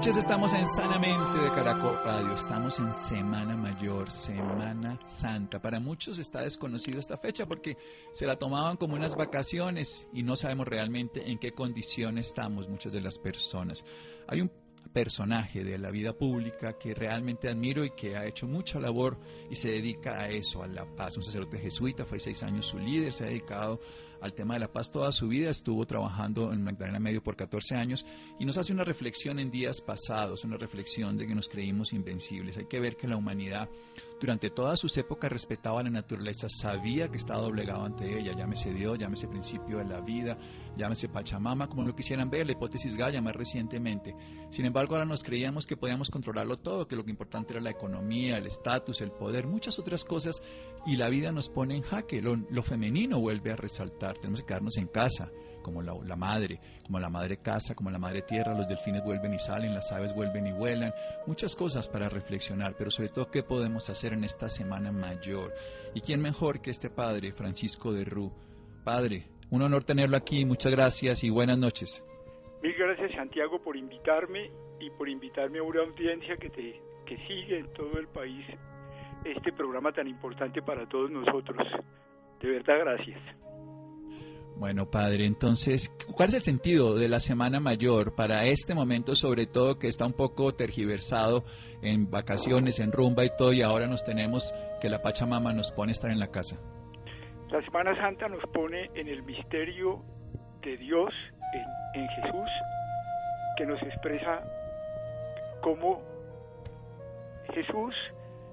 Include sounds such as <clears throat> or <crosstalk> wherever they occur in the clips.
Noches, estamos en Sanamente de Caracol Radio, estamos en Semana Mayor, Semana Santa. Para muchos está desconocido esta fecha porque se la tomaban como unas vacaciones y no sabemos realmente en qué condición estamos muchas de las personas. Hay un personaje de la vida pública que realmente admiro y que ha hecho mucha labor y se dedica a eso, a la paz. Un sacerdote jesuita, fue seis años su líder, se ha dedicado al tema de la paz toda su vida, estuvo trabajando en Magdalena Medio por 14 años y nos hace una reflexión en días pasados, una reflexión de que nos creímos invencibles. Hay que ver que la humanidad durante todas sus épocas respetaba la naturaleza, sabía que estaba doblegado ante ella, llámese Dios, llámese principio de la vida, llámese Pachamama, como lo quisieran ver, la hipótesis Gaia más recientemente. Sin embargo, ahora nos creíamos que podíamos controlarlo todo, que lo que importante era la economía, el estatus, el poder, muchas otras cosas, y la vida nos pone en jaque, lo, lo femenino vuelve a resaltar, tenemos que quedarnos en casa como la, la, madre, como la madre casa, como la madre tierra, los delfines vuelven y salen, las aves vuelven y vuelan, muchas cosas para reflexionar, pero sobre todo qué podemos hacer en esta semana mayor. ¿Y quién mejor que este padre, Francisco de Rú? Padre, un honor tenerlo aquí, muchas gracias y buenas noches. Mil gracias Santiago por invitarme y por invitarme a una audiencia que, te, que sigue en todo el país este programa tan importante para todos nosotros. De verdad, gracias. Bueno, padre, entonces, ¿cuál es el sentido de la Semana Mayor para este momento, sobre todo que está un poco tergiversado en vacaciones, en rumba y todo, y ahora nos tenemos que la Pachamama nos pone a estar en la casa? La Semana Santa nos pone en el misterio de Dios, en, en Jesús, que nos expresa cómo Jesús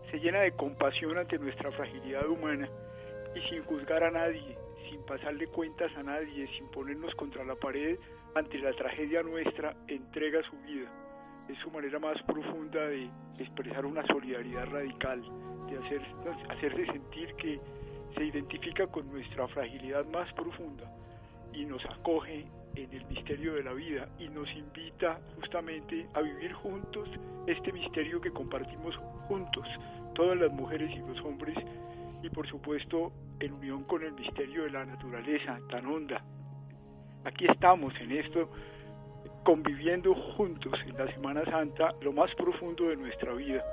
se llena de compasión ante nuestra fragilidad humana y sin juzgar a nadie pasarle cuentas a nadie, sin ponernos contra la pared ante la tragedia nuestra, entrega su vida. Es su manera más profunda de expresar una solidaridad radical, de hacer, hacerse sentir que se identifica con nuestra fragilidad más profunda y nos acoge en el misterio de la vida y nos invita justamente a vivir juntos este misterio que compartimos juntos, todas las mujeres y los hombres y por supuesto en unión con el misterio de la naturaleza tan honda. Aquí estamos en esto, conviviendo juntos en la Semana Santa, lo más profundo de nuestra vida.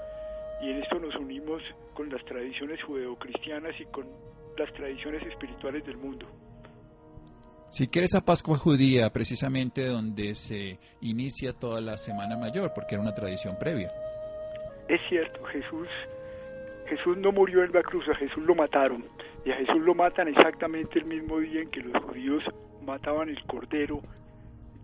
Y en esto nos unimos con las tradiciones judeocristianas y con las tradiciones espirituales del mundo. Si quieres esa Pascua judía, precisamente donde se inicia toda la Semana Mayor, porque era una tradición previa. Es cierto, Jesús Jesús no murió en la cruz, a Jesús lo mataron. Y a Jesús lo matan exactamente el mismo día en que los judíos mataban el cordero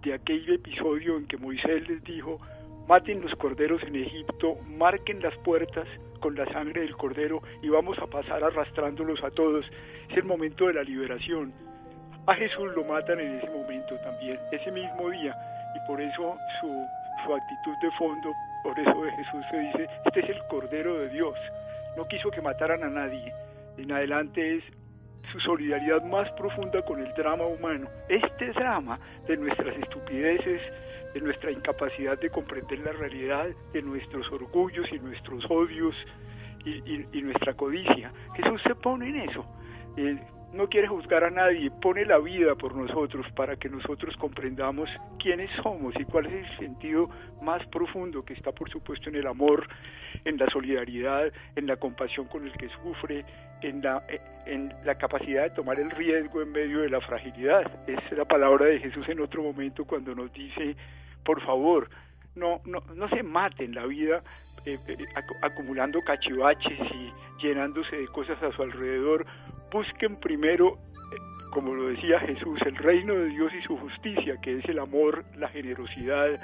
de aquel episodio en que Moisés les dijo, maten los corderos en Egipto, marquen las puertas con la sangre del cordero y vamos a pasar arrastrándolos a todos. Es el momento de la liberación. A Jesús lo matan en ese momento también, ese mismo día. Y por eso su, su actitud de fondo, por eso de Jesús se dice, este es el Cordero de Dios no quiso que mataran a nadie. En adelante es su solidaridad más profunda con el drama humano. Este drama de nuestras estupideces, de nuestra incapacidad de comprender la realidad, de nuestros orgullos y nuestros odios y, nuestra codicia. Jesús se pone en eso. No quiere juzgar a nadie, pone la vida por nosotros para que nosotros comprendamos quiénes somos y cuál es el sentido más profundo que está por supuesto en el amor, en la solidaridad, en la compasión con el que sufre, en la, en la capacidad de tomar el riesgo en medio de la fragilidad. Es la palabra de Jesús en otro momento cuando nos dice, por favor, no, no, no se maten la vida eh, eh, acumulando cachivaches y llenándose de cosas a su alrededor busquen primero, como lo decía Jesús, el reino de Dios y su justicia, que es el amor, la generosidad,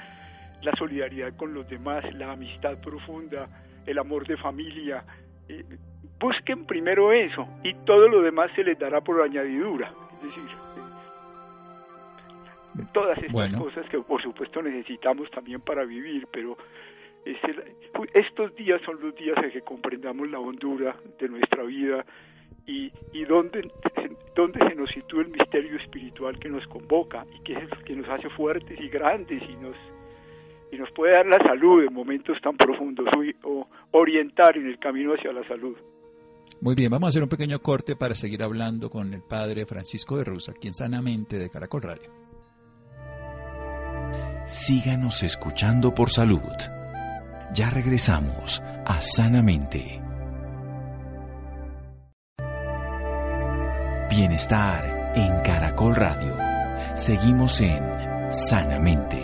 la solidaridad con los demás, la amistad profunda, el amor de familia. Eh, busquen primero eso y todo lo demás se les dará por añadidura. Es decir, todas estas cosas que por supuesto necesitamos también para vivir, pero estos días son los días en que comprendamos la hondura de nuestra vida y, y dónde, <laughs> dónde se nos sitúa el misterio espiritual que nos convoca y que es que nos hace fuertes y grandes y nos y nos puede dar la salud en momentos tan profundos o orientar en el camino hacia la salud. Muy bien, vamos a hacer un pequeño corte para seguir hablando con el padre Francisco de Rusa, quien Sanamente de Caracol Radio. Síganos escuchando por salud. Ya regresamos a Sanamente. Bienestar en Caracol Radio. Seguimos en Sanamente.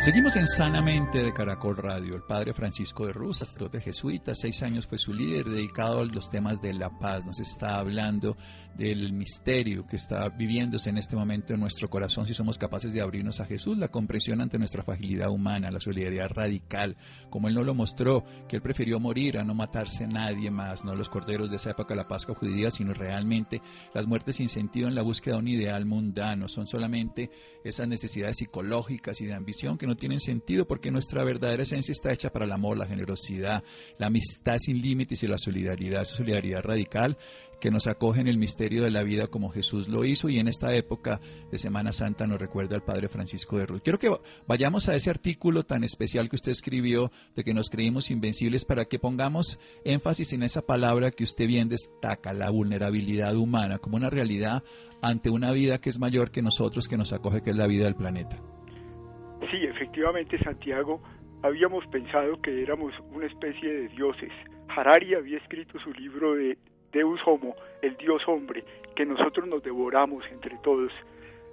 Seguimos en Sanamente de Caracol Radio. El padre Francisco de Ruz, sacerdote jesuita, seis años fue su líder, dedicado a los temas de la paz. Nos está hablando del misterio que está viviéndose en este momento en nuestro corazón si somos capaces de abrirnos a Jesús, la comprensión ante nuestra fragilidad humana, la solidaridad radical, como Él no lo mostró, que Él prefirió morir a no matarse nadie más, no los corderos de esa época la Pascua judía, sino realmente las muertes sin sentido en la búsqueda de un ideal mundano. Son solamente esas necesidades psicológicas y de ambición que no tienen sentido porque nuestra verdadera esencia está hecha para el amor, la generosidad, la amistad sin límites y la solidaridad, esa solidaridad radical que nos acoge en el misterio de la vida como Jesús lo hizo y en esta época de Semana Santa nos recuerda al Padre Francisco de Ruth. Quiero que vayamos a ese artículo tan especial que usted escribió de que nos creímos invencibles para que pongamos énfasis en esa palabra que usted bien destaca, la vulnerabilidad humana, como una realidad ante una vida que es mayor que nosotros, que nos acoge, que es la vida del planeta. Sí, efectivamente, Santiago, habíamos pensado que éramos una especie de dioses. Harari había escrito su libro de Deus Homo, el Dios hombre, que nosotros nos devoramos entre todos.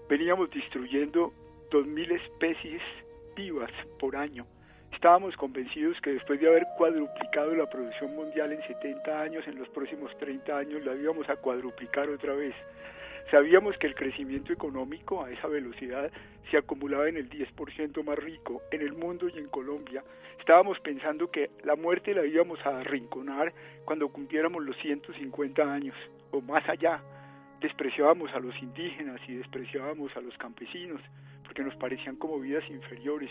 Veníamos destruyendo dos mil especies vivas por año. Estábamos convencidos que después de haber cuadruplicado la producción mundial en 70 años, en los próximos 30 años la íbamos a cuadruplicar otra vez. Sabíamos que el crecimiento económico a esa velocidad se acumulaba en el 10% más rico en el mundo y en Colombia. Estábamos pensando que la muerte la íbamos a arrinconar cuando cumpliéramos los 150 años o más allá. Despreciábamos a los indígenas y despreciábamos a los campesinos porque nos parecían como vidas inferiores.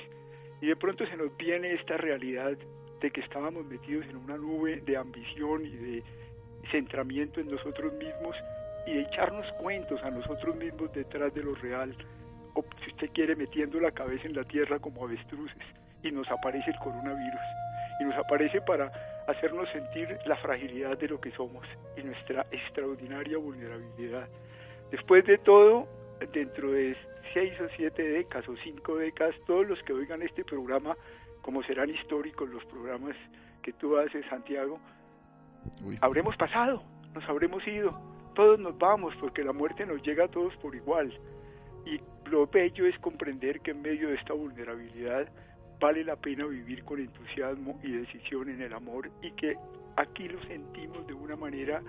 Y de pronto se nos viene esta realidad de que estábamos metidos en una nube de ambición y de centramiento en nosotros mismos y de echarnos cuentos a nosotros mismos detrás de lo real, o si usted quiere metiendo la cabeza en la tierra como avestruces, y nos aparece el coronavirus, y nos aparece para hacernos sentir la fragilidad de lo que somos y nuestra extraordinaria vulnerabilidad. Después de todo, dentro de seis o siete décadas o cinco décadas, todos los que oigan este programa, como serán históricos los programas que tú haces, Santiago, habremos pasado, nos habremos ido todos nos vamos porque la muerte nos llega a todos por igual. Y lo bello es comprender que en medio de esta vulnerabilidad vale la pena vivir con entusiasmo y decisión en el amor y que aquí lo sentimos de una manera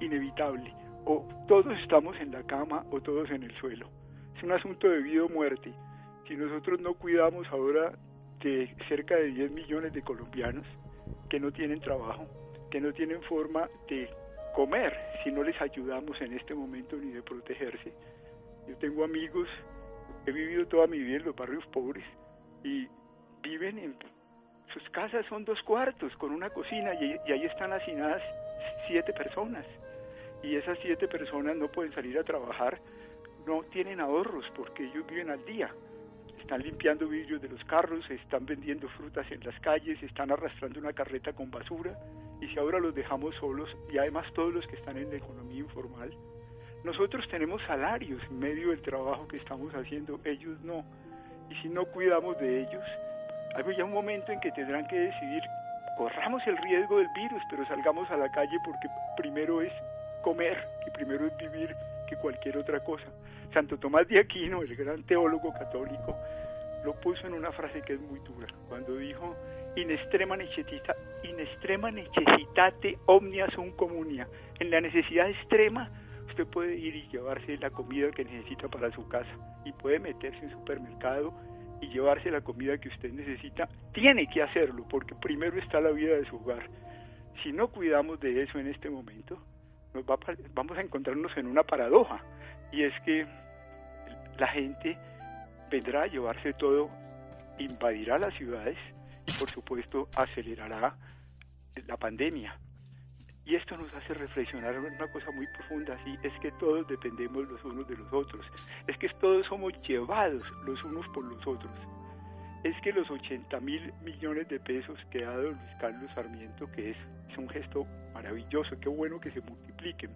inevitable. O todos estamos en la cama o todos en el suelo. Es un asunto de vida o muerte. Si nosotros no cuidamos ahora de cerca de 10 millones de colombianos que no tienen trabajo, que no tienen forma de comer si no les ayudamos en este momento ni de protegerse. Yo tengo amigos, he vivido toda mi vida en los barrios pobres y viven en sus casas son dos cuartos con una cocina y, ahí están hacinadas siete personas. Y esas siete personas no pueden salir a trabajar, no tienen ahorros porque ellos viven al día. Están limpiando vidrios de los carros, están vendiendo frutas en las calles, están arrastrando una carreta con basura. Y si ahora los dejamos solos y además todos los que están en la economía informal, nosotros tenemos salarios en medio del trabajo que estamos haciendo, ellos no. Y si no cuidamos de ellos, hay un momento en que tendrán que decidir, corramos el riesgo del virus, pero salgamos a la calle porque primero es comer y primero es vivir que cualquier otra cosa. Santo Tomás de Aquino, el gran teólogo católico, lo puso en una frase que es muy dura, cuando dijo, in extrema, necesita, in extrema necessitate omnia sum comunia. En la necesidad extrema, usted puede ir y llevarse la comida que necesita para su casa y puede meterse en supermercado y llevarse la comida que usted necesita. Tiene que hacerlo porque primero está la vida de su hogar. Si no cuidamos de eso en este momento, nos va vamos a encontrarnos en una paradoja, y es que la gente vendrá a llevarse todo, invadirá las ciudades y por supuesto acelerará la pandemia. Y esto nos hace reflexionar en una cosa muy profunda, así es que todos dependemos los unos de los otros, es que todos somos llevados los unos por los otros. Es que los 80 mil millones de pesos que ha dado Luis Carlos Sarmiento, que es, un gesto maravilloso, qué bueno que se multipliquen.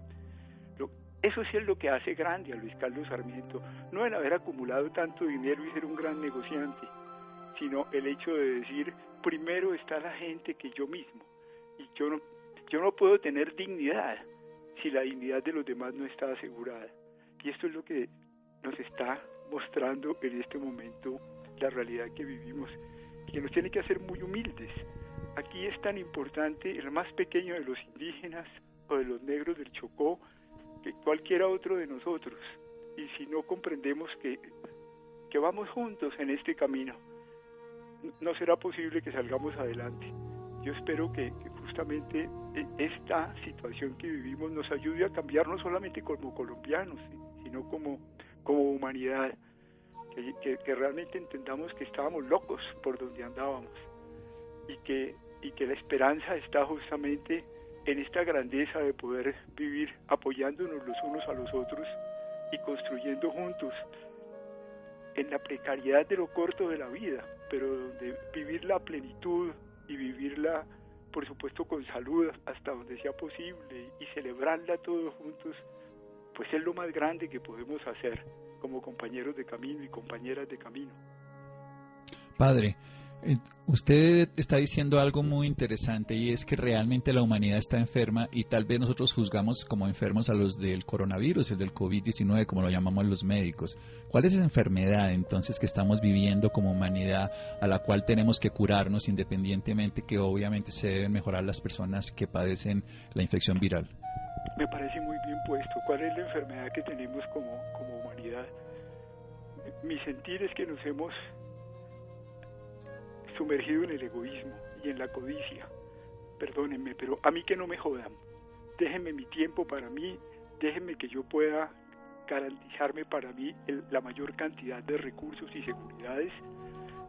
eso sí es lo que hace grande a Luis Carlos Sarmiento, no el haber acumulado tanto dinero y ser un gran negociante, sino el hecho de decir, primero está la gente que yo mismo, y yo no yo no puedo tener dignidad si la dignidad de los demás no está asegurada. Y esto es lo que nos está mostrando en este momento la realidad que vivimos, que nos tiene que hacer muy humildes. Aquí es tan importante el más pequeño de los indígenas o de los negros del Chocó que cualquiera otro de nosotros. Y si no comprendemos que, que vamos juntos en este camino, no será posible que salgamos adelante. Yo espero que, justamente e, esta situación que vivimos nos ayude a cambiar no solamente como colombianos, sino como, como humanidad, que, que, realmente entendamos que estábamos locos por donde andábamos y que, y que la esperanza está justamente en esta grandeza de poder vivir apoyándonos los unos a los otros y construyendo juntos en la precariedad de lo corto de la vida, pero donde vivir la plenitud y vivirla, por supuesto, con salud hasta donde sea posible y celebrarla todos juntos, pues es lo más grande que podemos hacer como compañeros de camino y compañeras de camino. Padre, usted está diciendo algo muy interesante y es que realmente la humanidad está enferma y tal vez nosotros juzgamos como enfermos a los del coronavirus, el del COVID-19, como lo llamamos los médicos. ¿Cuál es esa enfermedad entonces que estamos viviendo como humanidad a la cual tenemos que curarnos independientemente que obviamente se deben mejorar las personas que padecen la infección viral? Me parece muy bien puesto. ¿Cuál es la enfermedad que tenemos como, como humanidad? Mi sentir es que nos hemos sumergido en el egoísmo y en la codicia. Perdónenme, pero a mí que no me jodan. Déjenme mi tiempo para mí, déjenme que yo pueda garantizarme para mí la mayor cantidad de recursos y seguridades.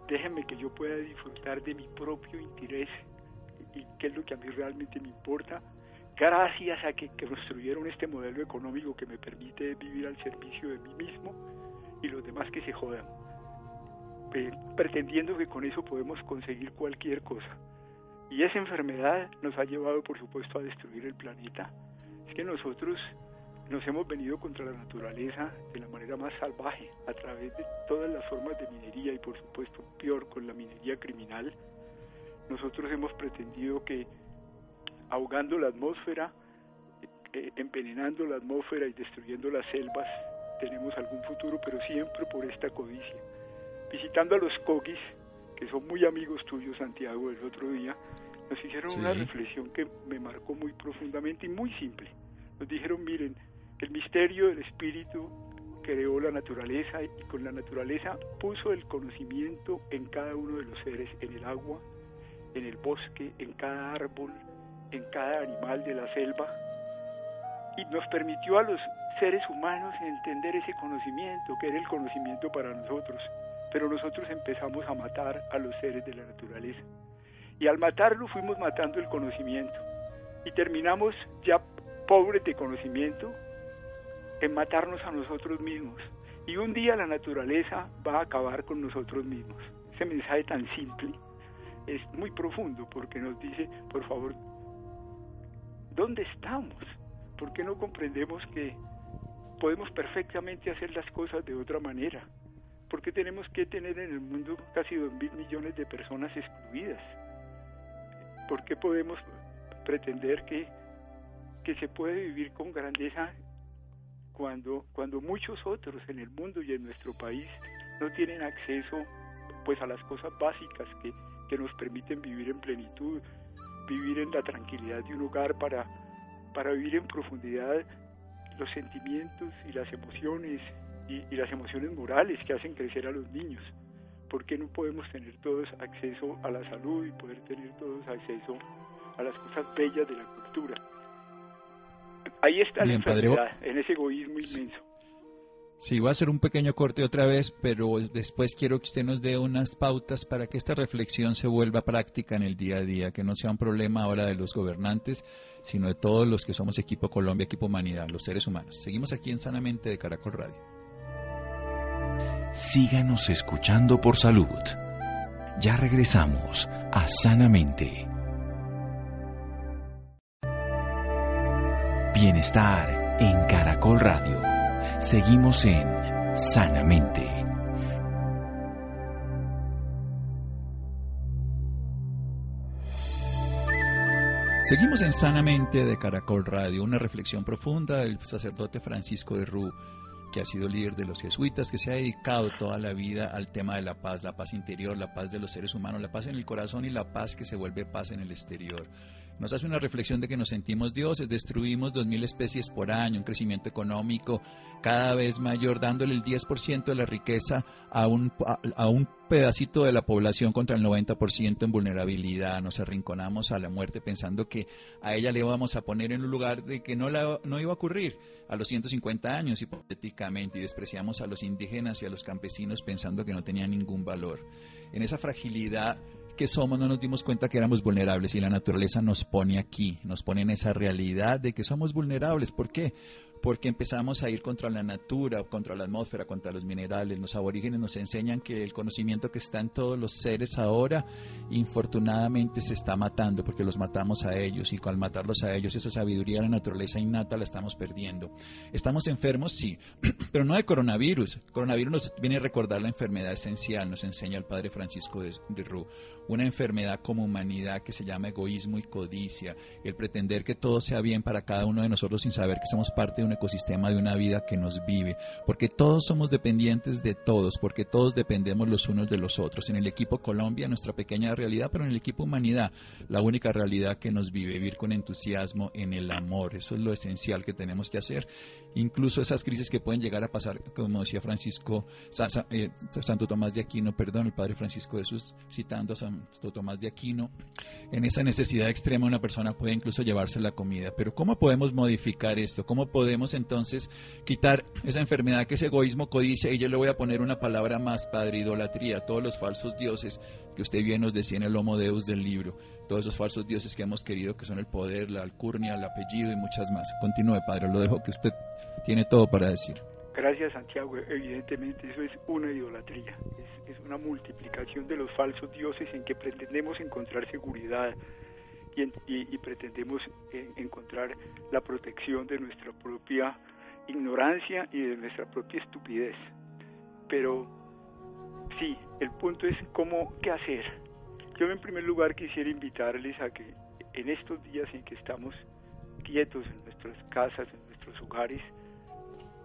Déjenme que yo pueda disfrutar de mi propio interés y qué es lo que a mí realmente me importa. Gracias a que, que construyeron este modelo económico que me permite vivir al servicio de mí mismo y los demás que se jodan pretendiendo que con eso podemos conseguir cualquier cosa. Y esa enfermedad nos ha llevado, por supuesto, a destruir el planeta. Es que nosotros nos hemos venido contra la naturaleza de la manera más salvaje, a través de todas las formas de minería y, por supuesto, peor con la minería criminal. Nosotros hemos pretendido que ahogando la atmósfera, eh, envenenando la atmósfera y destruyendo las selvas, tenemos algún futuro, pero siempre por esta codicia visitando a los coquis, que son muy amigos tuyos, Santiago, el otro día, nos hicieron una reflexión que me marcó muy profundamente y muy simple. Nos dijeron, miren, el misterio del espíritu creó la naturaleza y con la naturaleza puso el conocimiento en cada uno de los seres, en el agua, en el bosque, en cada árbol, en cada animal de la selva, y nos permitió a los seres humanos entender ese conocimiento, que era el conocimiento para nosotros pero nosotros empezamos a matar a los seres de la naturaleza. Y al matarlo fuimos matando el conocimiento. Y terminamos ya pobres de conocimiento en matarnos a nosotros mismos. Y un día la naturaleza va a acabar con nosotros mismos. Ese mensaje tan simple es muy profundo porque nos dice, por favor, ¿dónde estamos? ¿Por qué no comprendemos que podemos perfectamente hacer las cosas de otra manera? ¿Por qué tenemos que tener en el mundo casi dos mil millones de personas excluidas? ¿Por qué podemos pretender que, que se puede vivir con grandeza cuando, cuando muchos otros en el mundo y en nuestro país no tienen acceso pues a las cosas básicas que, que nos permiten vivir en plenitud, vivir en la tranquilidad de un hogar para, para vivir en profundidad los sentimientos y las emociones y, las emociones morales que hacen crecer a los niños. ¿Por qué no podemos tener todos acceso a la salud y poder tener todos acceso a las cosas bellas de la cultura. Ahí está la enfermedad, en ese egoísmo inmenso. Sí, voy a hacer un pequeño corte otra vez, pero después quiero que usted nos dé unas pautas para que esta reflexión se vuelva práctica en el día a día, que no sea un problema ahora de los gobernantes, sino de todos los que somos equipo Colombia, equipo Humanidad, los seres humanos. Seguimos aquí en Sanamente de Caracol Radio. Síganos escuchando por salud. Ya regresamos a Sanamente. Bienestar en Caracol Radio. Seguimos en Sanamente. Seguimos en Sanamente de Caracol Radio, una reflexión profunda del sacerdote Francisco de Rú, que ha sido líder de los jesuitas, que se ha dedicado toda la vida al tema de la paz, la paz interior, la paz de los seres humanos, la paz en el corazón y la paz que se vuelve paz en el exterior nos hace una reflexión de que nos sentimos dioses, destruimos 2.000 especies por año, un crecimiento económico cada vez mayor, dándole el 10% de la riqueza a un, a, un pedacito de la población contra el 90% en vulnerabilidad. Nos arrinconamos a la muerte pensando que a ella le íbamos a poner en un lugar de que no, la, no iba a ocurrir a los 150 años hipotéticamente y despreciamos a los indígenas y a los campesinos pensando que no tenían ningún valor. En esa fragilidad que somos no nos dimos cuenta que éramos vulnerables y la naturaleza nos pone aquí, nos pone en esa realidad de que somos vulnerables. ¿Por qué? Porque empezamos a ir contra la natura, contra la atmósfera, contra los minerales. Los aborígenes nos enseñan que el conocimiento que está en todos los seres ahora, infortunadamente se está matando porque los matamos a ellos y al matarlos a ellos esa sabiduría de la naturaleza innata la estamos perdiendo. ¿Estamos enfermos? Sí, <clears throat> pero no de coronavirus. Coronavirus nos viene a recordar la enfermedad esencial, nos enseña el padre Francisco de, de Rú. Una enfermedad como humanidad que se llama egoísmo y codicia, el pretender que todo sea bien para cada uno de nosotros sin saber que somos parte de un ecosistema de una vida que nos vive, porque todos somos dependientes de todos, porque todos dependemos los unos de los otros. En el equipo Colombia, nuestra pequeña realidad, pero en el equipo Humanidad, la única realidad que nos vive, vivir con entusiasmo en el amor. Eso es lo esencial que tenemos que hacer. Incluso esas crisis que pueden llegar a pasar, como decía Francisco, eh, Santo Tomás de Aquino, perdón, el Padre Francisco de Jesús, citando a Santo Tomás de Aquino, en esa necesidad extrema una persona puede incluso llevarse la comida. Pero ¿cómo podemos modificar esto? ¿Cómo podemos entonces quitar esa enfermedad que es egoísmo, codicia, y yo le voy a poner una palabra más, Padre, idolatría, todos los falsos dioses que usted bien nos decía en el Homo Deus del libro, todos esos falsos dioses que hemos querido, que son el poder, la alcurnia, el apellido y muchas más. Continúe, Padre, lo dejo que usted tiene todo para decir. Gracias, Santiago. Evidentemente eso es una idolatría, es, una multiplicación de los falsos dioses en que pretendemos encontrar seguridad, y, pretendemos eh, encontrar la protección de nuestra propia ignorancia y de nuestra propia estupidez. Pero sí, el punto es cómo, qué hacer. Yo en primer lugar quisiera invitarles a que en estos días en que estamos quietos en nuestras casas, en nuestros hogares,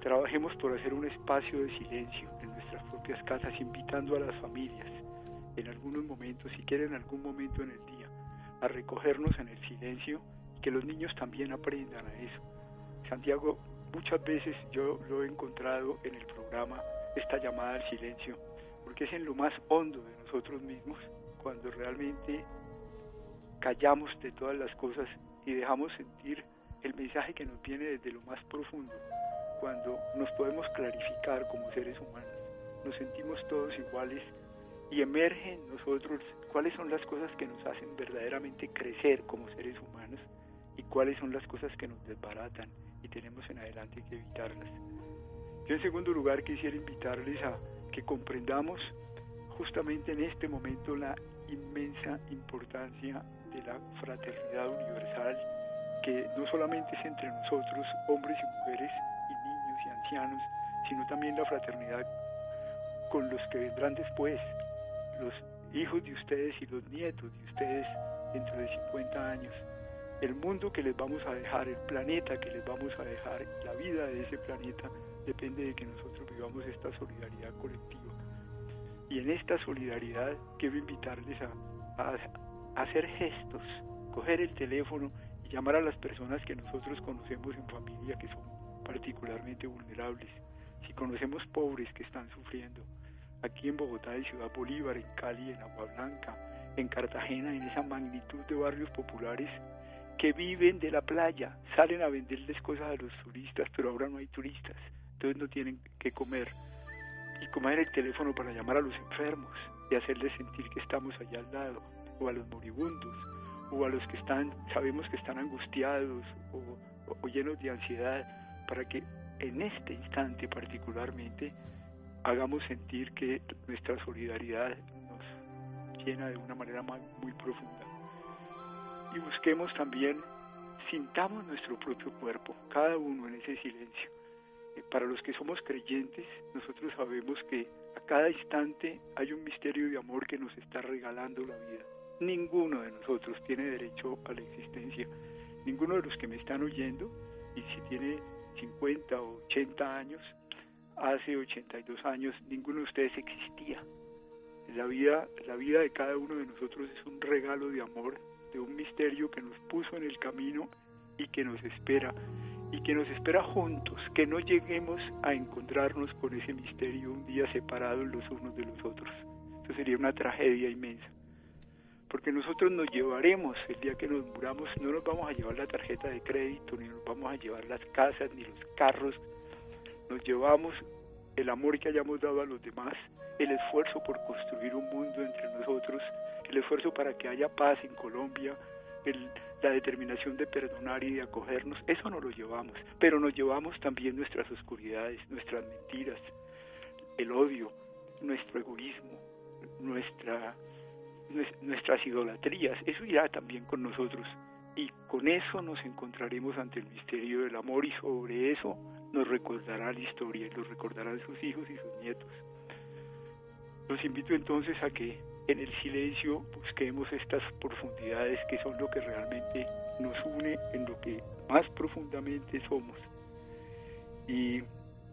trabajemos por hacer un espacio de silencio en nuestras propias casas, invitando a las familias en algunos momentos, si quieren en algún momento en el día, a recogernos en el silencio y que los niños también aprendan a eso. Santiago, muchas veces yo lo he encontrado en el programa, esta llamada al silencio, porque es en lo más hondo de nosotros mismos, cuando realmente callamos de todas las cosas y dejamos sentir el mensaje que nos viene desde lo más profundo, cuando nos podemos clarificar como seres humanos, nos sentimos todos iguales y emerge en nosotros cuáles son las cosas que nos hacen verdaderamente crecer como seres humanos y cuáles son las cosas que nos desbaratan y tenemos en adelante que evitarlas. Yo en segundo lugar quisiera invitarles a que comprendamos justamente en este momento la inmensa importancia de la fraternidad universal que no solamente es entre nosotros, hombres y mujeres, y niños y ancianos, sino también la fraternidad con los que vendrán después, los hijos de ustedes y los nietos de ustedes dentro de 50 años. El mundo que les vamos a dejar, el planeta que les vamos a dejar, la vida de ese planeta depende de que nosotros vivamos esta solidaridad colectiva. Y en esta solidaridad quiero invitarles a, hacer gestos, coger el teléfono y llamar a las personas que nosotros conocemos en familia que son particularmente vulnerables. Si conocemos pobres que están sufriendo, aquí en Bogotá, en Ciudad Bolívar, en Cali, en Agua Blanca, en Cartagena, en esa magnitud de barrios populares que viven de la playa, salen a venderles cosas a los turistas, pero ahora no hay turistas, entonces no tienen que comer. Y comer el teléfono para llamar a los enfermos y hacerles sentir que estamos allá al lado, o a los moribundos, o a los que están, sabemos que están angustiados o llenos de ansiedad, para que en este instante particularmente hagamos sentir que nuestra solidaridad nos llena de una manera muy profunda. Y busquemos también, sintamos nuestro propio cuerpo, cada uno en ese silencio. Eh, para los que somos creyentes, nosotros sabemos que a cada instante hay un misterio de amor que nos está regalando la vida. Ninguno de nosotros tiene derecho a la existencia. Ninguno de los que me están oyendo, y si tiene 50 o 80 años, hace 82 años, ninguno de ustedes existía. La vida, la vida de cada uno de nosotros es un regalo de amor, de un misterio que nos puso en el camino y que nos espera, y que nos espera juntos, que no lleguemos a encontrarnos con ese misterio un día separados los unos de los otros. Eso sería una tragedia inmensa porque nosotros nos llevaremos, el día que nos muramos, no nos vamos a llevar la tarjeta de crédito, ni nos vamos a llevar las casas, ni los carros, nos llevamos el amor que hayamos dado a los demás, el esfuerzo por construir un mundo entre nosotros, el esfuerzo para que haya paz en Colombia, la determinación de perdonar y de acogernos, eso nos lo llevamos, pero nos llevamos también nuestras oscuridades, nuestras mentiras, el odio, nuestro egoísmo, nuestra nuestras idolatrías, eso irá también con nosotros. Y con eso nos encontraremos ante el misterio del amor y sobre eso nos recordará la historia y lo recordarán sus hijos y sus nietos. Los invito entonces a que en el silencio busquemos estas profundidades que son lo que realmente nos une en lo que más profundamente somos. Y,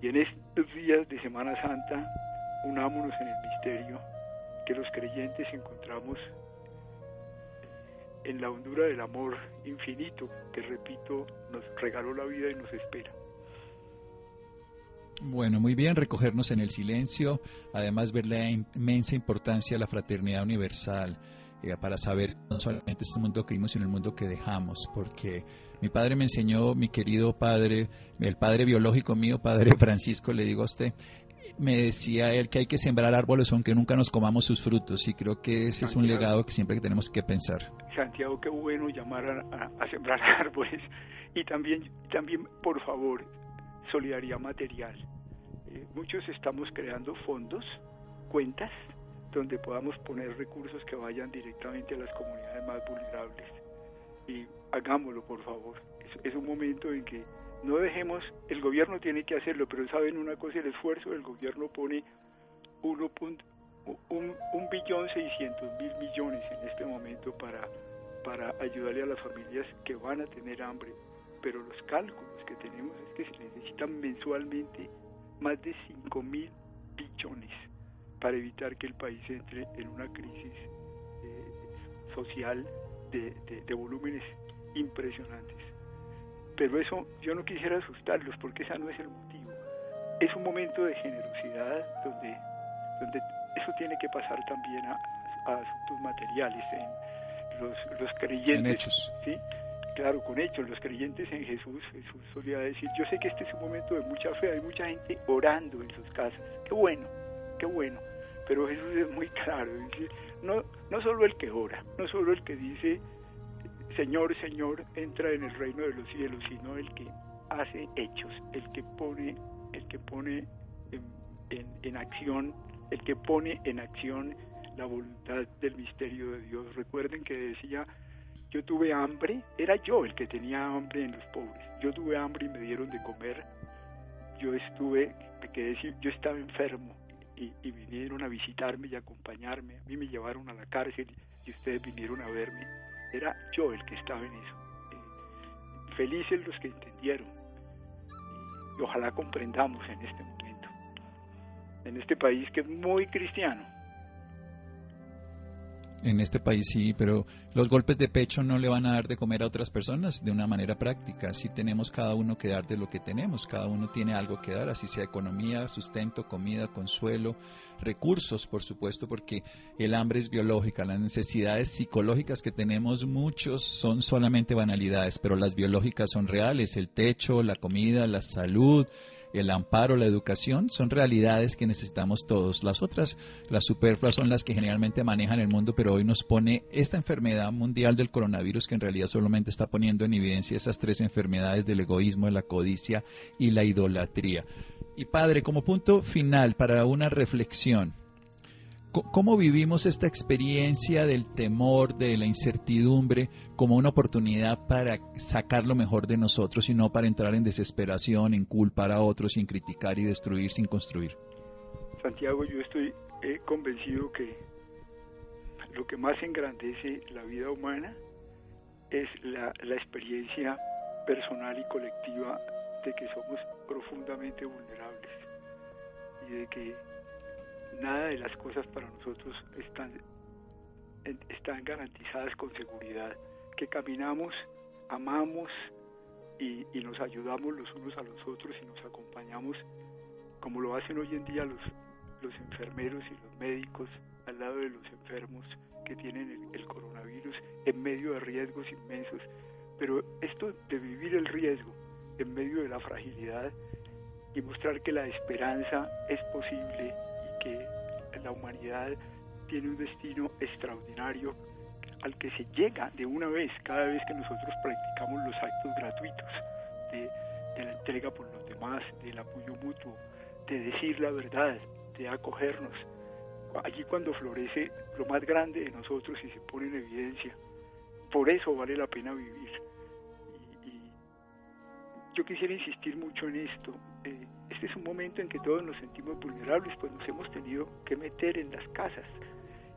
en estos días de Semana Santa, unámonos en el misterio que los creyentes encontramos en la hondura del amor infinito que, repito, nos regaló la vida y nos espera. Bueno, muy bien, recogernos en el silencio, además ver la inmensa importancia de la fraternidad universal eh, para saber no solamente este mundo que vimos, sino el mundo que dejamos, porque mi padre me enseñó, mi querido padre, el padre biológico mío, padre <laughs> Francisco, le digo a usted, me decía él que hay que sembrar árboles aunque nunca nos comamos sus frutos y creo que ese es un legado que siempre tenemos que pensar. Santiago, qué bueno llamar a, sembrar <laughs> árboles y también, también por favor, solidaridad material. Eh, muchos estamos creando fondos, cuentas, donde podamos poner recursos que vayan directamente a las comunidades más vulnerables. Y hagámoslo, por favor. es un momento en que no dejemos, el gobierno tiene que hacerlo, pero saben una cosa, el esfuerzo del gobierno pone uno un, un billón seiscientos mil millones en este momento para, para ayudarle a las familias que van a tener hambre, pero los cálculos que tenemos es que se necesitan mensualmente más de cinco mil billones para evitar que el país entre en una crisis eh, social de volúmenes impresionantes. Pero eso yo no quisiera asustarlos porque ese no es el motivo. Es un momento de generosidad donde, donde eso tiene que pasar también a, asuntos materiales, en los, los creyentes. En hechos. ¿sí? Claro, con hechos, los creyentes en Jesús, Jesús solía decir, yo sé que este es un momento de mucha fe, hay mucha gente orando en sus casas, qué bueno, qué bueno, pero Jesús es muy claro, no, no solo el que ora, no solo el que dice, Señor, Señor, entra en el reino de los cielos, sino el que hace hechos, el que pone, el que pone en, acción, el que pone en acción la voluntad del misterio de Dios. Recuerden que decía, yo tuve hambre, era yo el que tenía hambre en los pobres. Yo tuve hambre y me dieron de comer. Yo estuve, me quedé, yo estaba enfermo y, vinieron a visitarme y acompañarme. A mí me llevaron a la cárcel y ustedes vinieron a verme era yo el que estaba en eso. Eh, felices los que entendieron. Y ojalá comprendamos en este momento, en este país que es muy cristiano. En este país sí, pero los golpes de pecho no le van a dar de comer a otras personas de una manera práctica. Sí tenemos cada uno que dar de lo que tenemos, cada uno tiene algo que dar, así sea economía, sustento, comida, consuelo, recursos, por supuesto, porque el hambre es biológica, las necesidades psicológicas que tenemos muchos son solamente banalidades, pero las biológicas son reales, el techo, la comida, la salud, el amparo, la educación, son realidades que necesitamos todos. Las otras, las superfluas, son las que generalmente manejan el mundo, pero hoy nos pone esta enfermedad mundial del coronavirus que en realidad solamente está poniendo en evidencia esas tres enfermedades del egoísmo, la codicia y la idolatría. Y padre, como punto final para una reflexión, ¿Cómo vivimos esta experiencia del temor, de la incertidumbre, como una oportunidad para sacar lo mejor de nosotros y no para entrar en desesperación, en culpar a otros, sin criticar y destruir sin construir? Santiago, yo estoy eh, convencido que lo que más engrandece la vida humana es la, la experiencia personal y colectiva de que somos profundamente vulnerables y de que nada de las cosas para nosotros están, están garantizadas con seguridad, que caminamos, amamos y, nos ayudamos los unos a los otros y nos acompañamos como lo hacen hoy en día los, los enfermeros y los médicos al lado de los enfermos que tienen el, coronavirus en medio de riesgos inmensos. Pero esto de vivir el riesgo en medio de la fragilidad y mostrar que la esperanza es posible que la humanidad tiene un destino extraordinario al que se llega de una vez cada vez que nosotros practicamos los actos gratuitos de, la entrega por los demás, del apoyo mutuo, de decir la verdad, de acogernos. Allí cuando florece lo más grande de nosotros y se pone en evidencia. Por eso vale la pena vivir. Yo quisiera insistir mucho en esto. Eh, este es un momento en que todos nos sentimos vulnerables, pues nos hemos tenido que meter en las casas,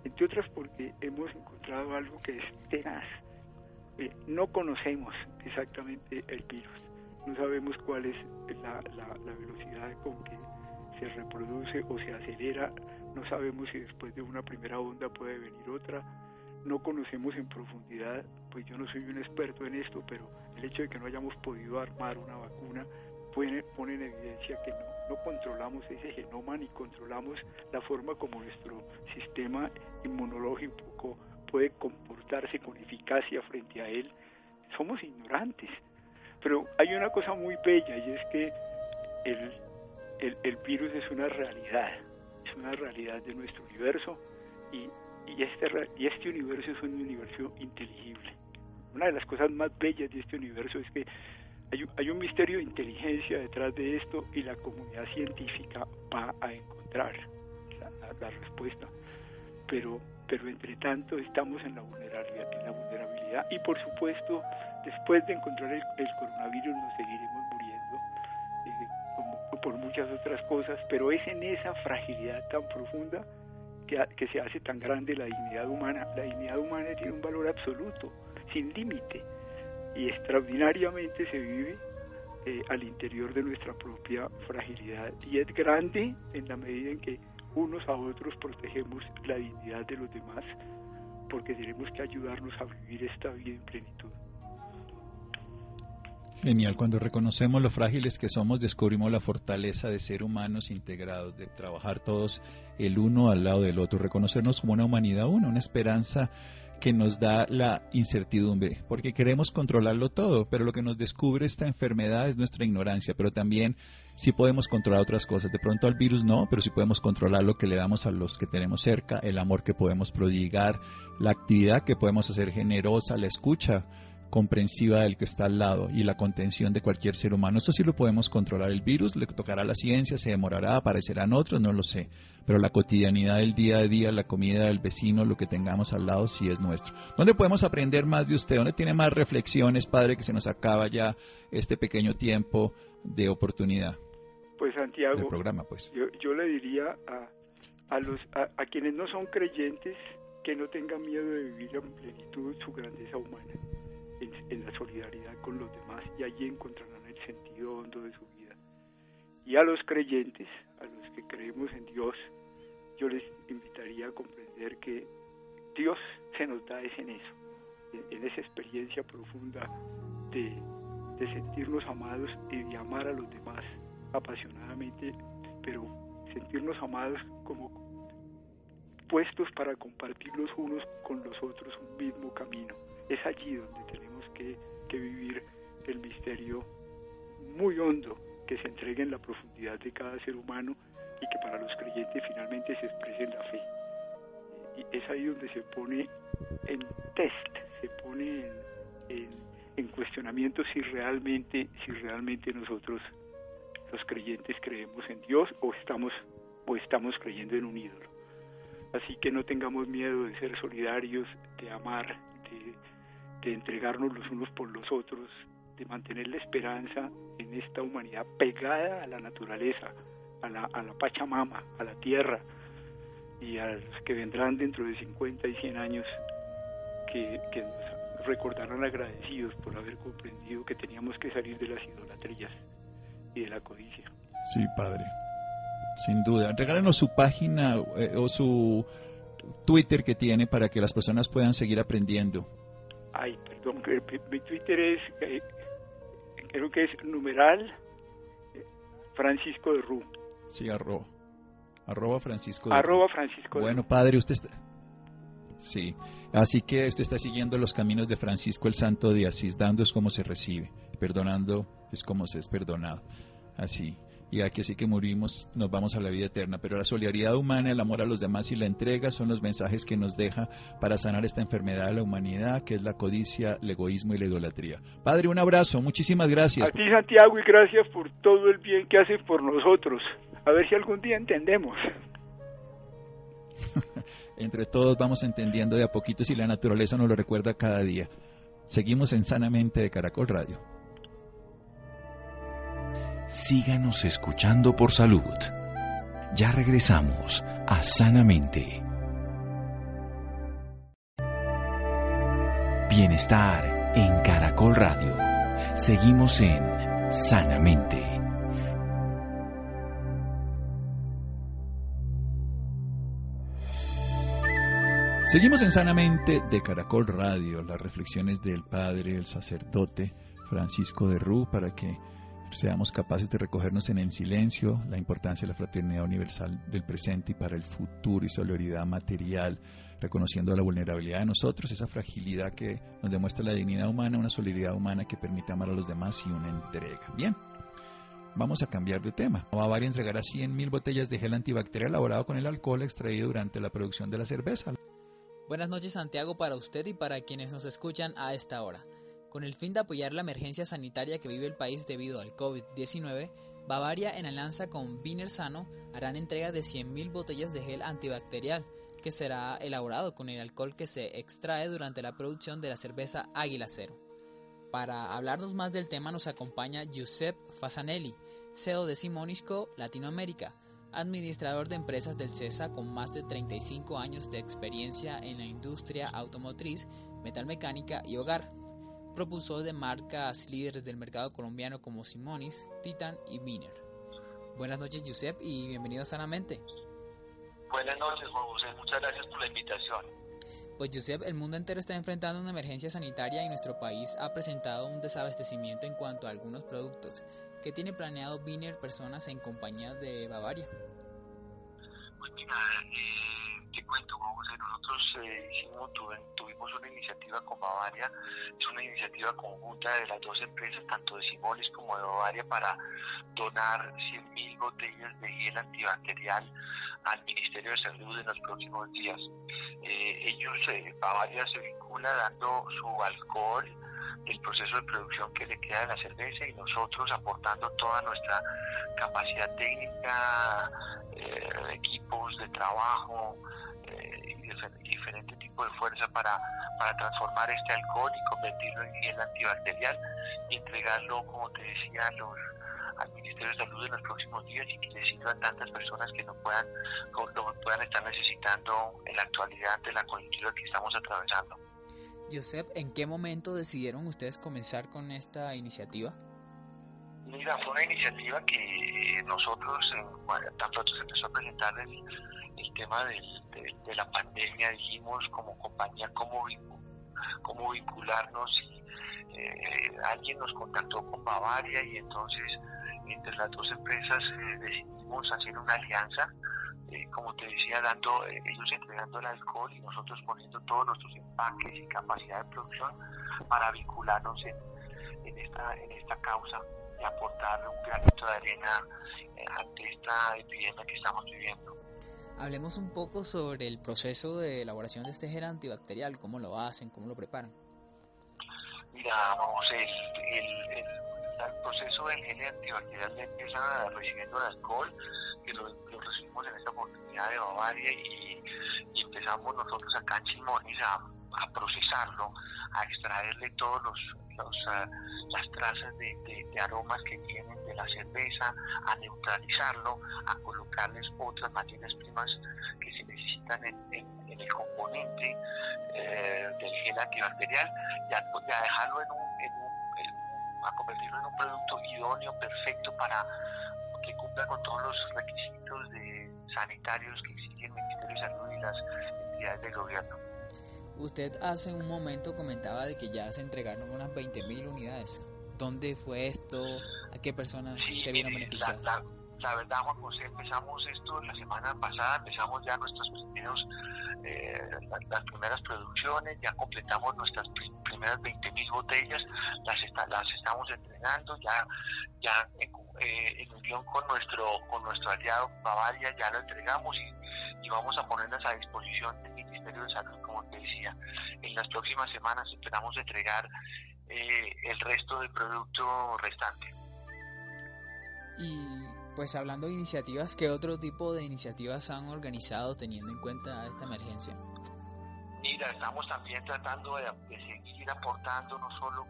entre otras porque hemos encontrado algo que es tenaz. Eh, no conocemos exactamente el virus, no sabemos cuál es la, la velocidad con que se reproduce o se acelera, no sabemos si después de una primera onda puede venir otra, no conocemos en profundidad, pues yo no soy un experto en esto, pero el hecho de que no hayamos podido armar una vacuna pone, en evidencia que no, controlamos ese genoma ni controlamos la forma como nuestro sistema inmunológico puede comportarse con eficacia frente a él. Somos ignorantes. Pero hay una cosa muy bella y es que el, el, virus es una realidad, es una realidad de nuestro universo y, y, este, y este universo es un universo inteligible. Una de las cosas más bellas de este universo es que hay, un misterio de inteligencia detrás de esto y la comunidad científica va a encontrar la, respuesta. Pero, pero entre tanto estamos en la vulnerabilidad, en la vulnerabilidad y por supuesto después de encontrar el, coronavirus nos seguiremos muriendo eh, como por muchas otras cosas, pero es en esa fragilidad tan profunda que, se hace tan grande la dignidad humana. La dignidad humana tiene un valor absoluto, sin límite y extraordinariamente se vive eh, al interior de nuestra propia fragilidad y es grande en la medida en que unos a otros protegemos la dignidad de los demás porque tenemos que ayudarnos a vivir esta vida en plenitud. Genial, cuando reconocemos lo frágiles que somos, descubrimos la fortaleza de ser humanos integrados, de trabajar todos el uno al lado del otro, reconocernos como una humanidad una, una esperanza que nos da la incertidumbre, porque queremos controlarlo todo, pero lo que nos descubre esta enfermedad es nuestra ignorancia, pero también si podemos controlar otras cosas. De pronto al virus no, pero sí podemos controlar lo que le damos a los que tenemos cerca, el amor que podemos prodigar, la actividad que podemos hacer generosa, la escucha comprensiva del que está al lado y la contención de cualquier ser humano. Eso sí lo podemos controlar. El virus le tocará a la ciencia, se demorará, aparecerán otros, no lo sé. Pero la cotidianidad del día a día, la comida del vecino, lo que tengamos al lado, sí es nuestro. ¿Dónde podemos aprender más de usted? ¿Dónde tiene más reflexiones, padre, que se nos acaba ya este pequeño tiempo de oportunidad? Pues Santiago, programa, pues. yo, le diría a, a los, a quienes no son creyentes que no tengan miedo de vivir en plenitud su grandeza humana en, la solidaridad con los demás y allí encontrarán el sentido hondo de su vida. Y a los creyentes, a los que creemos en Dios, yo les invitaría a comprender que, Dios se nos da es en eso, en, esa experiencia profunda de, de sentirnos amados y de amar a los demás apasionadamente, pero sentirnos amados como puestos para compartir los unos con los otros un mismo camino. Es allí donde tenemos que, que vivir el misterio muy hondo que se entregue en la profundidad de cada ser humano y que para los creyentes finalmente se exprese en la fe. Y es ahí donde se pone en test, se pone en, en, cuestionamiento si realmente, si realmente nosotros los creyentes creemos en Dios o estamos, o estamos creyendo en un ídolo. Así que no tengamos miedo de ser solidarios, de amar, de, de entregarnos los unos por los otros, de mantener la esperanza en esta humanidad pegada a la naturaleza, a la, a la Pachamama, a la tierra, y a los que vendrán dentro de 50 y 100 años que, nos recordarán agradecidos por haber comprendido que teníamos que salir de las idolatrías y de la codicia. Sí, padre, sin duda. Regálenos su página eh, o su Twitter que tiene para que las personas puedan seguir aprendiendo. Ay, perdón, mi Twitter es eh, creo que es numeral Francisco de Ru. Sí, arroba. Arroba Francisco de Arroba Francisco de Bueno, padre, usted está... Sí, así que usted está siguiendo los caminos de Francisco el Santo de Asís, dando es como se recibe, perdonando es como se es perdonado. Así y aquí así que morimos nos vamos a la vida eterna. Pero la solidaridad humana, el amor a los demás y la entrega son los mensajes que nos deja para sanar esta enfermedad de la humanidad, que es la codicia, el egoísmo y la idolatría. Padre, un abrazo, muchísimas gracias. A ti, Santiago, y gracias por todo el bien que haces por nosotros. A ver si algún día entendemos. <laughs> Entre todos vamos entendiendo de a poquito si la naturaleza nos lo recuerda cada día. Seguimos en Sanamente de Caracol Radio síganos escuchando por salud. Ya regresamos a Sanamente. Bienestar en Caracol Radio. Seguimos en Sanamente. Seguimos en Sanamente de Caracol Radio, las reflexiones del Padre, el sacerdote Francisco de Rú, para que seamos capaces de recogernos en el silencio, la importancia de la fraternidad universal del presente y para el futuro y solidaridad material, reconociendo la vulnerabilidad de nosotros, esa fragilidad que nos demuestra la dignidad humana, una solidaridad humana que permite amar a los demás y una entrega. Bien, vamos a cambiar de tema. Bavaria entregará 100.000 botellas de gel antibacterial elaborado con el alcohol extraído durante la producción de la cerveza. Buenas noches Santiago para usted y para quienes nos escuchan a esta hora. Con el fin de apoyar la emergencia sanitaria que vive el país debido al COVID-19, Bavaria en alianza con Biner Sano harán entrega de 100.000 botellas de gel antibacterial que será elaborado con el alcohol que se extrae durante la producción de la cerveza Águila Cero. Para hablarnos más del tema nos acompaña Giuseppe Fasanelli, CEO de Simonisco Latinoamérica, administrador de empresas del CESA con más de 35 años de experiencia en la industria automotriz, metalmecánica y hogar propulsor de marcas líderes del mercado colombiano como Simonis, Titan y Miner. Buenas noches, Giuseppe, y bienvenido a Sanamente. Buenas noches, Juan José. Muchas gracias por la invitación. Pues, Giuseppe, el mundo entero está enfrentando una emergencia sanitaria y nuestro país ha presentado un desabastecimiento en cuanto a algunos productos. ¿Qué tiene planeado Biner Personas en compañía de Bavaria? Pues mira, eh, te cuento, José, nosotros eh, hicimos, tuvimos una iniciativa con Bavaria, es una iniciativa conjunta de las dos empresas, tanto de Simonis como de Bavaria, para donar 100.000 botellas de gel antibacterial al Ministerio de Salud en los próximos días. Eh, ellos, eh, Bavaria se vincula dando su alcohol, el proceso de producción que le queda de la cerveza y nosotros aportando toda nuestra capacidad técnica, eh, equipos de trabajo, diferente tipo de fuerza para, transformar este alcohol y convertirlo en gel antibacterial y entregarlo, como te decía, los, al Ministerio de Salud en los próximos días y que le sirva a tantas personas que no puedan, lo puedan estar necesitando en la actualidad de la coyuntura que estamos atravesando. Josep, ¿en qué momento decidieron ustedes comenzar con esta iniciativa? Mira, fue una iniciativa que nosotros, tan pronto se empezó a presentar el, tema de, la pandemia, dijimos como compañía cómo, cómo vincularnos y eh, alguien nos contactó con Bavaria y entonces entre las dos empresas eh, decidimos hacer una alianza, eh, como te decía, dando ellos entregando el alcohol y nosotros poniendo todos nuestros empaques y capacidad de producción para vincularnos en, en, esta, en esta causa y aportar un granito de arena ante esta epidemia que estamos viviendo. Hablemos un poco sobre el proceso de elaboración de este gel antibacterial, cómo lo hacen, cómo lo preparan. Mira, vamos, el, el, el, proceso del gel antibacterial empieza recibiendo el alcohol, que lo, recibimos en esta oportunidad de Bavaria y, empezamos nosotros acá en Chimonis a, procesarlo, a extraerle todos los, uh, las trazas de, aromas que tienen de la cerveza, a neutralizarlo, a colocarles otras materias primas que se necesitan en, el componente eh, del gel antibacterial y a, a dejarlo en un, en un, a convertirlo en un producto idóneo, perfecto para cumpla con todos los requisitos de sanitarios que exige el Ministerio de Salud y las entidades del gobierno. Usted hace un momento comentaba de que ya se entregaron unas 20.000 unidades. ¿Dónde fue esto? ¿A qué personas se vieron beneficiadas? La, la, verdad, Juan José, empezamos esto la semana pasada, empezamos ya nuestros primeros, eh, las, primeras producciones, ya completamos nuestras primeras 20.000 botellas, las, las estamos entregando, ya, ya en, eh, en unión con nuestro, con nuestro aliado Bavaria, ya lo entregamos y, y vamos a ponerlas a disposición del Ministerio de Salud te decía. En las próximas semanas esperamos entregar eh, el resto del producto restante. Y pues hablando de iniciativas, ¿qué otro tipo de iniciativas han organizado teniendo en cuenta esta emergencia? Mira, estamos también tratando de, seguir aportando no solo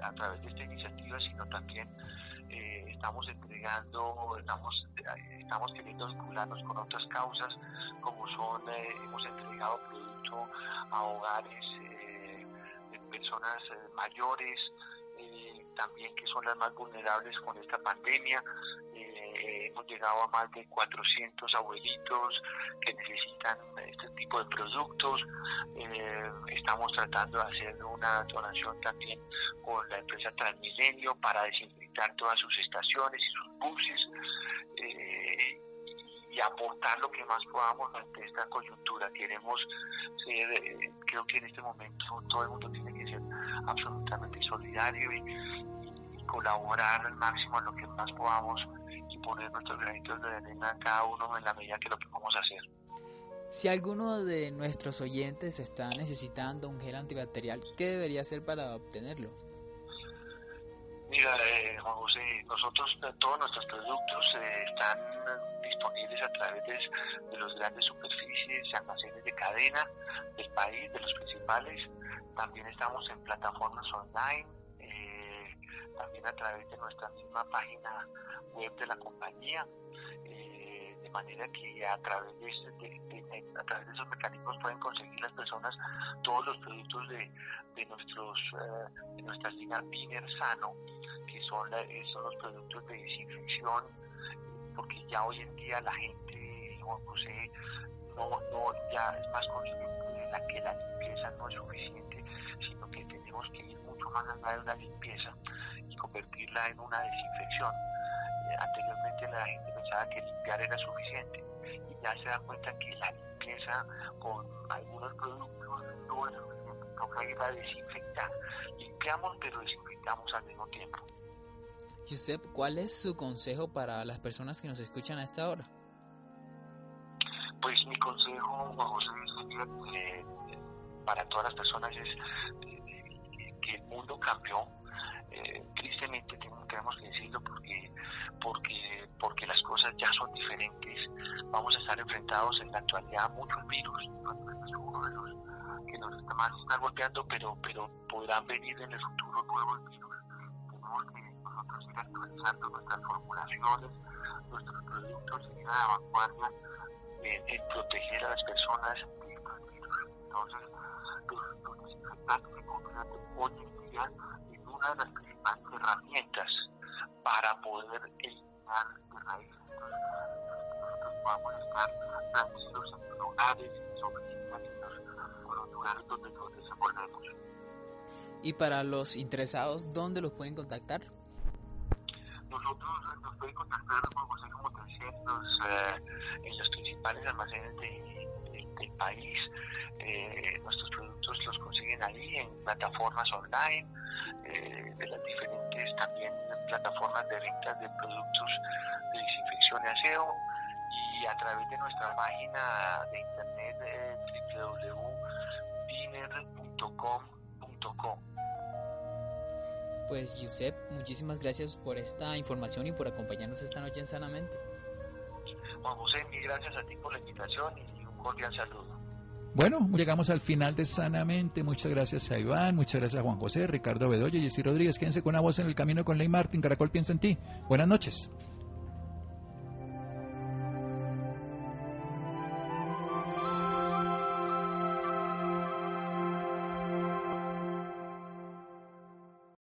a través de esta iniciativa, sino también eh, estamos entregando, estamos, estamos queriendo vincularnos con otras causas, como son, eh, hemos entregado producto a hogares eh, de personas mayores, también que son las más vulnerables con esta pandemia. Hemos llegado a más de 400 abuelitos que necesitan este tipo de productos. estamos tratando de hacer una donación también con la empresa Transmilenio para desinfectar todas sus estaciones y sus buses eh, y aportar lo que más podamos ante esta coyuntura. Queremos ser, eh, creo que en este momento todo el mundo tiene que ser absolutamente solidario y, colaborar al máximo en lo que más podamos y poner nuestros granitos de arena cada uno en la medida que lo podamos hacer. Si alguno de nuestros oyentes está necesitando un gel antibacterial, ¿qué debería hacer para obtenerlo? Mira, eh, Juan José, nosotros eh, todos nuestros productos eh, están disponibles a través de, los grandes superficies y almacenes de cadena del país, de los principales. También estamos en plataformas online, también a través de nuestra misma página web de la compañía de manera que a través de, a través de esos mecanismos pueden conseguir las personas todos los productos de, de nuestros de nuestras líneas Biner Sano que son, son los productos de desinfección, porque ya hoy en día la gente, Juan José, no, no, ya es más consciente de la que la limpieza no es suficiente, sino que tenemos que ir mucho más allá de una limpieza y convertirla en una desinfección. Eh, anteriormente la gente pensaba que limpiar era suficiente y ya se da cuenta que la limpieza con algunos productos no es suficiente, toca ir a desinfectar. Limpiamos pero desinfectamos al mismo tiempo. Josep, ¿cuál es su consejo para las personas que nos escuchan a esta hora? Pues mi consejo, José, eh, para todas las personas es eh, que el mundo cambió. Eh, tristemente tenemos que decirlo porque, porque, porque las cosas ya son diferentes. Vamos a estar enfrentados en la actualidad a muchos virus, que nos está más está golpeando, pero, pero podrán venir en el futuro nuevos virus. Tenemos que nosotros ir actualizando nuestras formulaciones, nuestros productos ir a la vanguardia en, proteger a las personas de estos virus. Entonces, los, los desinfectantes se convierten hoy en día en una de las principales herramientas para poder eliminar de raíz. Nosotros podamos estar tranquilos en los lugares, en oficinas, en los, lugares donde nos desenvolvemos. Y para los interesados, ¿dónde los pueden contactar? Nosotros nos pueden contactar, como José, como te decía, en los principales almacenes de, del país. Eh, nuestros productos los consiguen ahí en plataformas online, eh, de las diferentes también plataformas de ventas de productos de desinfección y aseo y a través de nuestra página de internet eh, www.diner.com.co. Pues Giuseppe, muchísimas gracias por esta información y por acompañarnos esta noche en Sanamente. Juan José, mil gracias a ti por la invitación y un cordial saludo. Bueno, llegamos al final de Sanamente. Muchas gracias a Iván, muchas gracias a Juan José, Ricardo Bedoya y Jessy Rodríguez. Quédense con una voz en el camino con Ley Martín. Caracol piensa en ti. Buenas noches.